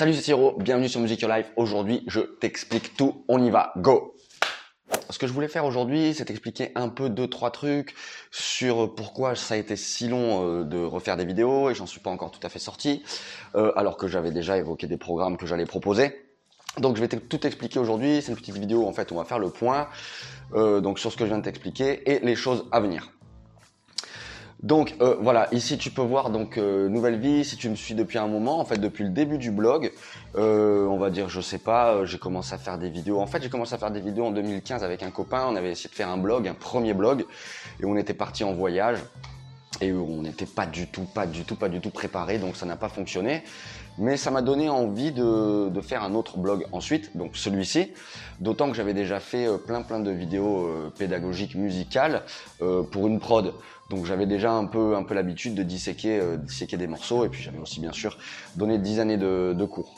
Salut c'est Siro, bienvenue sur Music Your Life. Aujourd'hui je t'explique tout, on y va, go ce que je voulais faire aujourd'hui, c'est expliquer un peu deux trois trucs sur pourquoi ça a été si long euh, de refaire des vidéos et j'en suis pas encore tout à fait sorti, euh, alors que j'avais déjà évoqué des programmes que j'allais proposer. Donc je vais tout expliquer aujourd'hui. C'est une petite vidéo en fait, on va faire le point euh, donc sur ce que je viens de t'expliquer et les choses à venir. Donc euh, voilà, ici tu peux voir donc euh, nouvelle vie. Si tu me suis depuis un moment, en fait depuis le début du blog, euh, on va dire je sais pas, j'ai commencé à faire des vidéos. En fait j'ai commencé à faire des vidéos en 2015 avec un copain. On avait essayé de faire un blog, un premier blog, et on était parti en voyage et on n'était pas du tout, pas du tout, pas du tout préparé, donc ça n'a pas fonctionné. Mais ça m'a donné envie de, faire un autre blog ensuite, donc celui-ci. D'autant que j'avais déjà fait plein plein de vidéos pédagogiques musicales pour une prod. Donc j'avais déjà un peu, un peu l'habitude de disséquer, euh, disséquer des morceaux et puis j'avais aussi bien sûr donné 10 années de, de cours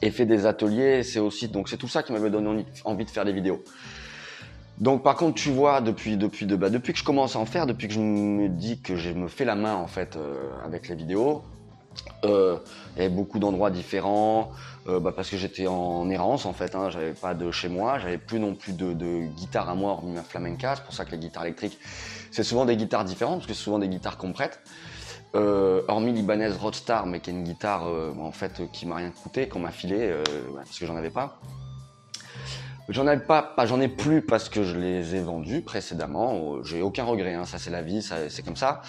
et fait des ateliers. C'est aussi donc c'est tout ça qui m'avait donné envie de faire des vidéos. Donc par contre tu vois depuis depuis de, bah, depuis que je commence à en faire, depuis que je me dis que je me fais la main en fait euh, avec les vidéos, euh, il y avait beaucoup d'endroits différents euh, bah, parce que j'étais en errance en fait. Hein, j'avais pas de chez moi, j'avais plus non plus de, guitare à moi hormis ma flamenca. C'est pour ça que les guitares électriques c'est souvent des guitares différentes, parce que c'est souvent des guitares qu'on prête. Hormis l'Ibanez Roadstar, mais qui est une guitare en fait qui m'a rien coûté, qu'on m'a filé parce que j'en avais pas. J'en avais pas, j'en ai plus parce que je les ai vendus précédemment. J'ai aucun regret, hein, ça c'est la vie, c'est comme ça.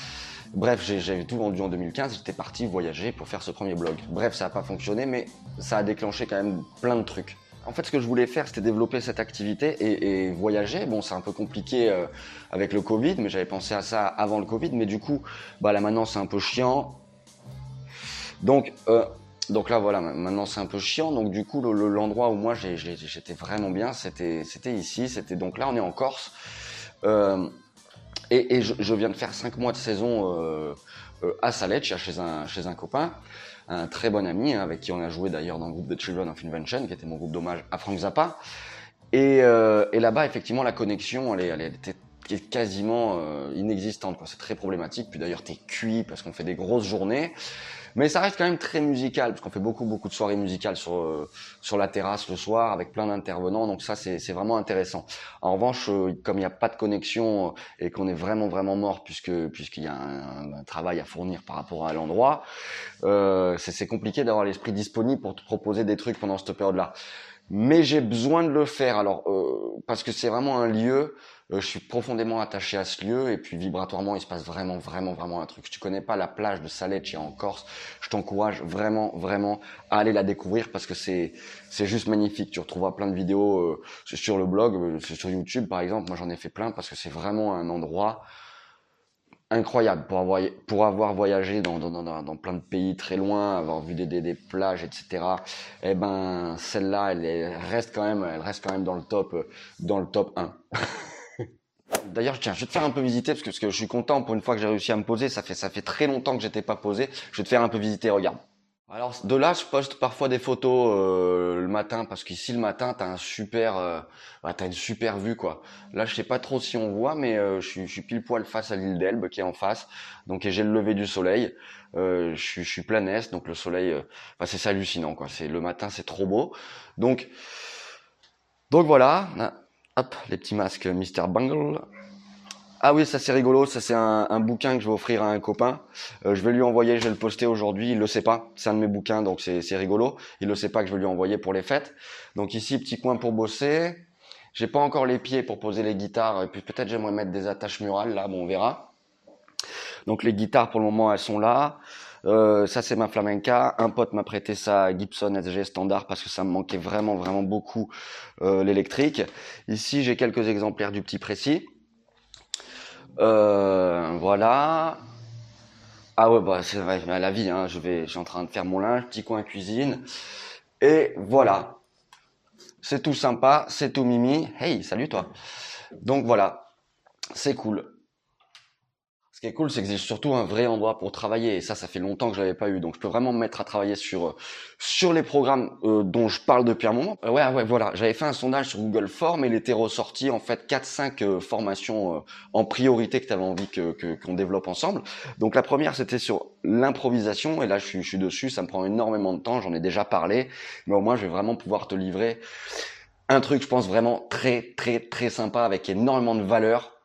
Bref, j'avais tout vendu en 2015, j'étais parti voyager pour faire ce premier blog. Bref, ça n'a pas fonctionné, mais ça a déclenché quand même plein de trucs. En fait, ce que je voulais faire, c'était développer cette activité et, voyager. Bon, c'est un peu compliqué euh, avec le Covid, mais j'avais pensé à ça avant le Covid. Mais du coup, bah là maintenant, c'est un peu chiant. Donc, euh, donc là, voilà, maintenant c'est un peu chiant. Donc du coup, l'endroit où moi j'étais vraiment bien, c'était ici. C'était donc là, on est en Corse. Euh, et, je, viens de faire cinq mois de saison à Saleccia chez un chez un copain un très bon ami hein, avec qui on a joué d'ailleurs dans le groupe de Children of Invention, qui était mon groupe d'hommage à Frank Zappa. Et, euh, là-bas, effectivement, la connexion, elle, elle était quasiment euh, inexistante. C'est très problématique. Puis d'ailleurs, t'es cuit parce qu'on fait des grosses journées. Mais ça reste quand même très musical, parce qu'on fait beaucoup, beaucoup de soirées musicales sur, euh, sur la terrasse le soir, avec plein d'intervenants, donc ça, c'est vraiment intéressant. En revanche, euh, comme il n'y a pas de connexion euh, et qu'on est vraiment, vraiment mort, puisque puisqu'il y a un, un, travail à fournir par rapport à l'endroit, c'est compliqué d'avoir l'esprit disponible pour te proposer des trucs pendant cette période-là. Mais j'ai besoin de le faire, alors parce que c'est vraiment un lieu je suis profondément attaché à ce lieu et puis vibratoirement, il se passe vraiment, vraiment, vraiment un truc. Si tu connais pas la plage de Saleccia en Corse, je t'encourage vraiment, vraiment à aller la découvrir parce que c'est, c'est juste magnifique. Tu retrouveras plein de vidéos euh, sur le blog, euh, sur YouTube par exemple. Moi, j'en ai fait plein parce que c'est vraiment un endroit incroyable pour avoir, pour avoir voyagé dans, dans, dans, dans, plein de pays très loin, avoir vu des, des, des plages, etc. Eh ben, celle-là, elle, elle, reste quand même, elle reste quand même dans le top, dans le top 1. D'ailleurs, tiens, je vais te faire un peu visiter parce que, parce que je suis content pour une fois que j'ai réussi à me poser. Ça fait ça fait très longtemps que j'étais pas posé. Je vais te faire un peu visiter. Regarde. Alors de là, je poste parfois des photos euh, le matin parce qu'ici le matin, t'as un super, euh, bah, t'as une super vue quoi. Là, je sais pas trop si on voit, mais euh, je, suis, je, suis, pile poil face à l'île d'Elbe qui est en face. Donc j'ai le lever du soleil. Euh, je, suis, je suis plein est, donc le soleil, bah, c'est hallucinant quoi. C'est le matin, c'est trop beau. Donc donc voilà. Hop, les petits masques Mr. Bungle. Ah oui, ça c'est rigolo, ça c'est un, un, bouquin que je vais offrir à un copain. Euh, je vais lui envoyer, je vais le poster aujourd'hui, il le sait pas, c'est un de mes bouquins, donc c'est rigolo. Il le sait pas que je vais lui envoyer pour les fêtes. Donc ici, petit coin pour bosser. J'ai pas encore les pieds pour poser les guitares, et puis peut-être j'aimerais mettre des attaches murales, là, bon on verra. Donc les guitares pour le moment elles sont là. Euh, ça c'est ma flamenca. Un pote m'a prêté sa Gibson SG standard parce que ça me manquait vraiment vraiment beaucoup euh, l'électrique. Ici j'ai quelques exemplaires du petit précis. Euh, voilà. Ah ouais bah c'est vrai la vie. Hein, je vais, je suis en train de faire mon linge, petit coin cuisine. Et voilà. C'est tout sympa, c'est tout mimi. Hey, salut toi. Donc voilà, c'est cool Ce qui est cool, c'est que j'ai surtout un vrai endroit pour travailler. Et ça, ça fait longtemps que je l'avais pas eu. Donc, je peux vraiment me mettre à travailler sur sur les programmes euh, dont je parle depuis un moment. Euh, ouais, ouais, voilà. J'avais fait un sondage sur Google Form et il était ressorti en fait 4-5 euh, formations en priorité que tu avais envie que qu'on développe ensemble. Donc, la première, c'était sur l'improvisation. Et là, je suis, je suis dessus. Ça me prend énormément de temps. J'en ai déjà parlé, mais au moins, je vais vraiment pouvoir te livrer un truc, je pense vraiment très, très, très sympa avec énormément de valeur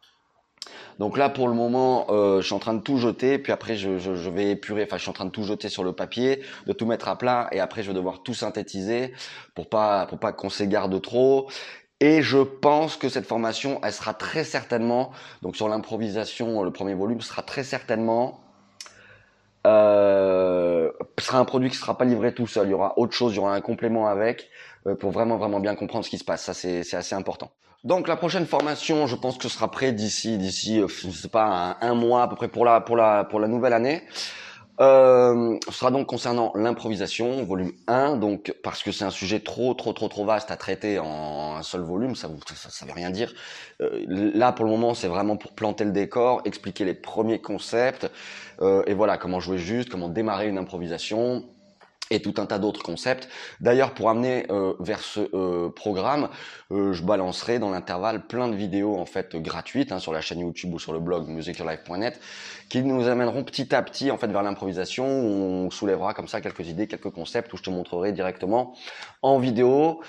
donc là, pour le moment, euh, je suis en train de tout jeter, puis après, je, vais épurer. Enfin, je suis en train de tout jeter sur le papier, de tout mettre à plat, et après, je vais devoir tout synthétiser pour pas pour pas qu'on s'égare de trop. Et je pense que cette formation, elle sera très certainement, donc sur l'improvisation, le premier volume sera très certainement euh, sera un produit qui sera pas livré tout seul. Il y aura autre chose, il y aura un complément avec pour vraiment vraiment bien comprendre ce qui se passe. Ça c'est assez important. Donc la prochaine formation, je pense que ce sera prêt d'ici d'ici euh, je sais pas un, mois à peu près pour la pour la pour la nouvelle année. Euh, ce sera donc concernant l'improvisation, volume 1, donc parce que c'est un sujet trop trop trop trop vaste à traiter en un seul volume, ça ça, ça veut rien dire. Euh, là pour le moment, c'est vraiment pour planter le décor, expliquer les premiers concepts euh, et voilà comment jouer juste, comment démarrer une improvisation, et tout un tas d'autres concepts. D'ailleurs, pour amener euh, vers ce euh, programme, euh, je balancerai dans l'intervalle plein de vidéos en fait gratuites hein, sur la chaîne YouTube ou sur le blog musicyourlife.net qui nous amèneront petit à petit en fait vers l'improvisation où on soulèvera comme ça quelques idées, quelques concepts où je te montrerai directement en vidéo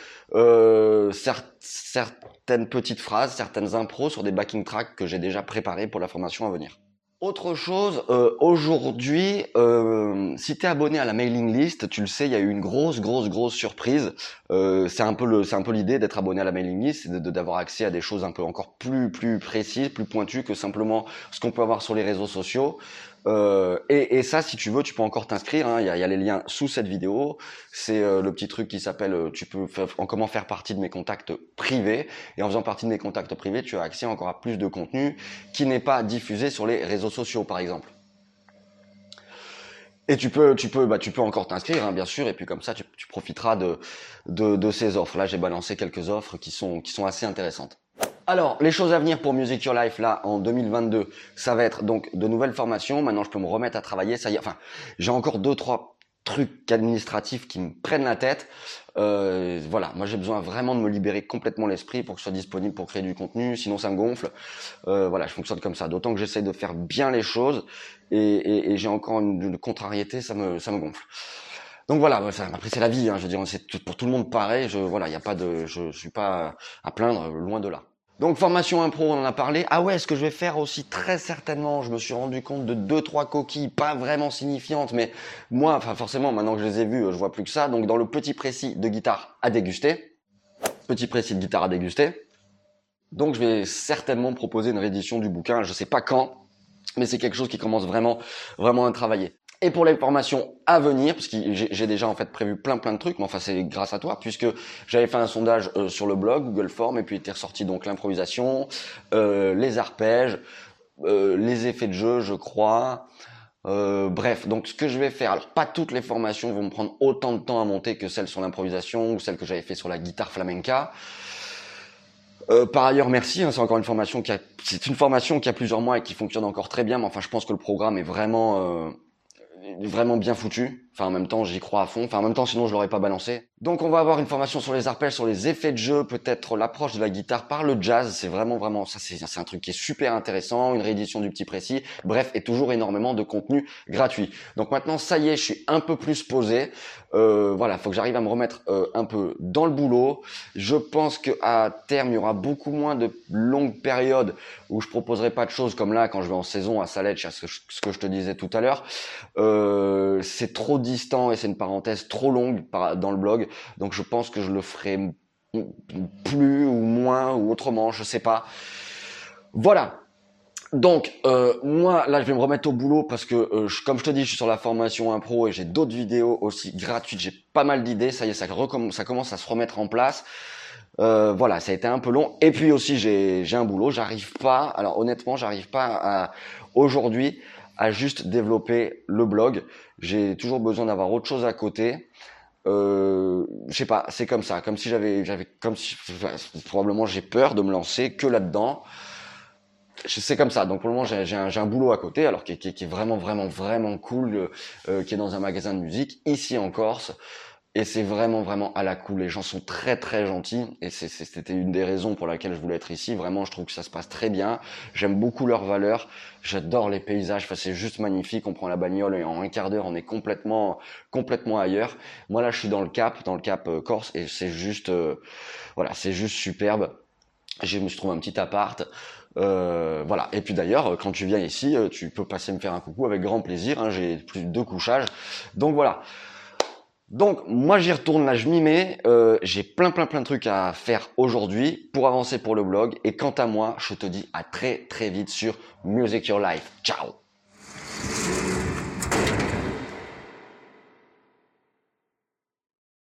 certaines petites phrases, certaines impros sur des backing tracks que j'ai déjà préparés pour la formation à venir. Autre chose, euh, aujourd'hui, euh, si tu es abonné à la mailing list, tu le sais, il y a eu une grosse, grosse, grosse surprise. Euh, c'est un peu le, c'est un peu l'idée d'être abonné à la mailing list, c'est d'avoir accès à des choses un peu encore plus, plus précises, plus pointues que simplement ce qu'on peut avoir sur les réseaux sociaux. Euh, et, ça, si tu veux, tu peux encore t'inscrire. Hein. Il, y a, y, a, les liens sous cette vidéo. C'est euh, le petit truc qui s'appelle euh, tu peux faire, en comment faire partie de mes contacts privés. Et en faisant partie de mes contacts privés, tu as accès encore à plus de contenu qui n'est pas diffusé sur les réseaux sociaux, par exemple. Et tu peux, tu peux, bah, tu peux encore t'inscrire, hein, bien sûr. Et puis comme ça, tu, tu profiteras de, de, de ces offres. Là, j'ai balancé quelques offres qui sont, qui sont assez intéressantes. Alors, les choses à venir pour Music Your Life là en 2022, ça va être donc de nouvelles formations. Maintenant, je peux me remettre à travailler. Ça y est, enfin, j'ai encore deux trois trucs administratifs qui me prennent la tête. Euh, voilà, moi j'ai besoin vraiment de me libérer complètement l'esprit pour que je sois disponible pour créer du contenu, sinon ça me gonfle. Euh, voilà, je fonctionne comme ça. D'autant que j'essaie de faire bien les choses et, j'ai encore une, contrariété, ça me ça me gonfle. Donc voilà, après c'est la vie, hein, je veux dire, c'est pour tout le monde pareil. Je voilà, il y a pas de, je suis pas à plaindre, loin de là. Donc formation impro, on en a parlé. Ah ouais, ce que je vais faire aussi très certainement, je me suis rendu compte de deux trois coquilles pas vraiment signifiantes, mais moi, enfin forcément, maintenant que je les ai vues, je vois plus que ça. Donc dans le petit précis de guitare à déguster, petit précis de guitare à déguster. Donc je vais certainement proposer une réédition du bouquin. Je sais pas quand, mais c'est quelque chose qui commence vraiment vraiment à travailler. Et pour les formations à venir, parce que j'ai déjà en fait prévu plein plein de trucs, mais enfin c'est grâce à toi, puisque j'avais fait un sondage euh, sur le blog Google Form, et puis était ressorti donc l'improvisation, euh, les arpèges, euh, les effets de jeu, je crois. bref, donc ce que je vais faire, alors pas toutes les formations vont me prendre autant de temps à monter que celles sur l'improvisation ou celles que j'avais fait sur la guitare flamenca. par ailleurs, merci. Hein, c'est encore une formation qui a, c'est une formation qui a plusieurs mois et qui fonctionne encore très bien. Mais enfin, je pense que le programme est vraiment vraiment bien foutu. Enfin, en même temps, j'y crois à fond. Enfin, en même temps, sinon, je l'aurais pas balancé. Donc, on va avoir une formation sur les arpèges, sur les effets de jeu, peut-être l'approche de la guitare par le jazz. C'est vraiment, vraiment, ça, c'est un truc qui est super intéressant. Une réédition du petit précis. Bref, et toujours énormément de contenu gratuit. Donc maintenant, ça y est, je suis un peu plus posé. Euh, voilà, faut que j'arrive à me remettre euh, un peu dans le boulot. Je pense que à terme, il y aura beaucoup moins de longues périodes où je proposerai pas de choses comme là quand je vais en saison à Salette, ce que je te disais tout à l'heure. Euh, c'est trop distant et c'est une parenthèse trop longue dans le blog, donc je pense que je le ferai plus ou moins ou autrement, je sais pas. Voilà, donc euh, moi là je vais me remettre au boulot parce que euh, comme je te dis je suis sur la formation impro et j'ai d'autres vidéos aussi gratuites, j'ai pas mal d'idées, ça y est ça, commence à se remettre en place. Euh, voilà, ça a été un peu long. Et puis aussi j'ai un boulot, j'arrive pas, alors honnêtement j'arrive pas à aujourd'hui à juste développer le blog. J'ai toujours besoin d'avoir autre chose à côté. Euh, je sais pas, c'est comme ça, comme si j'avais, comme si probablement j'ai peur de me lancer que là-dedans. c'est comme ça. Donc pour le moment, j'ai un, boulot à côté, alors qui, est vraiment, vraiment, vraiment cool, euh, qui est dans un magasin de musique ici en Corse. Et c'est vraiment, vraiment à la cool. Les gens sont très, très gentils. Et c'était une des raisons pour laquelle je voulais être ici. Vraiment, je trouve que ça se passe très bien. J'aime beaucoup leurs valeurs. J'adore les paysages. Enfin, c'est juste magnifique. On prend la bagnole et en un quart d'heure, on est complètement, complètement ailleurs. Moi, là, je suis dans le Cap, dans le Cap euh, Corse. Et c'est juste, euh, voilà, c'est juste superbe. Je me suis trouvé un petit appart. Euh, voilà. Et puis d'ailleurs, quand tu viens ici, euh, tu peux passer me faire un coucou avec grand plaisir. Hein. J'ai plus de deux couchages. Donc voilà. Donc moi j'y retourne là, je m'y mets. Euh, j'ai plein plein plein de trucs à faire aujourd'hui pour avancer pour le blog. Et quant à moi, je te dis à très très vite sur Music Your Life. Ciao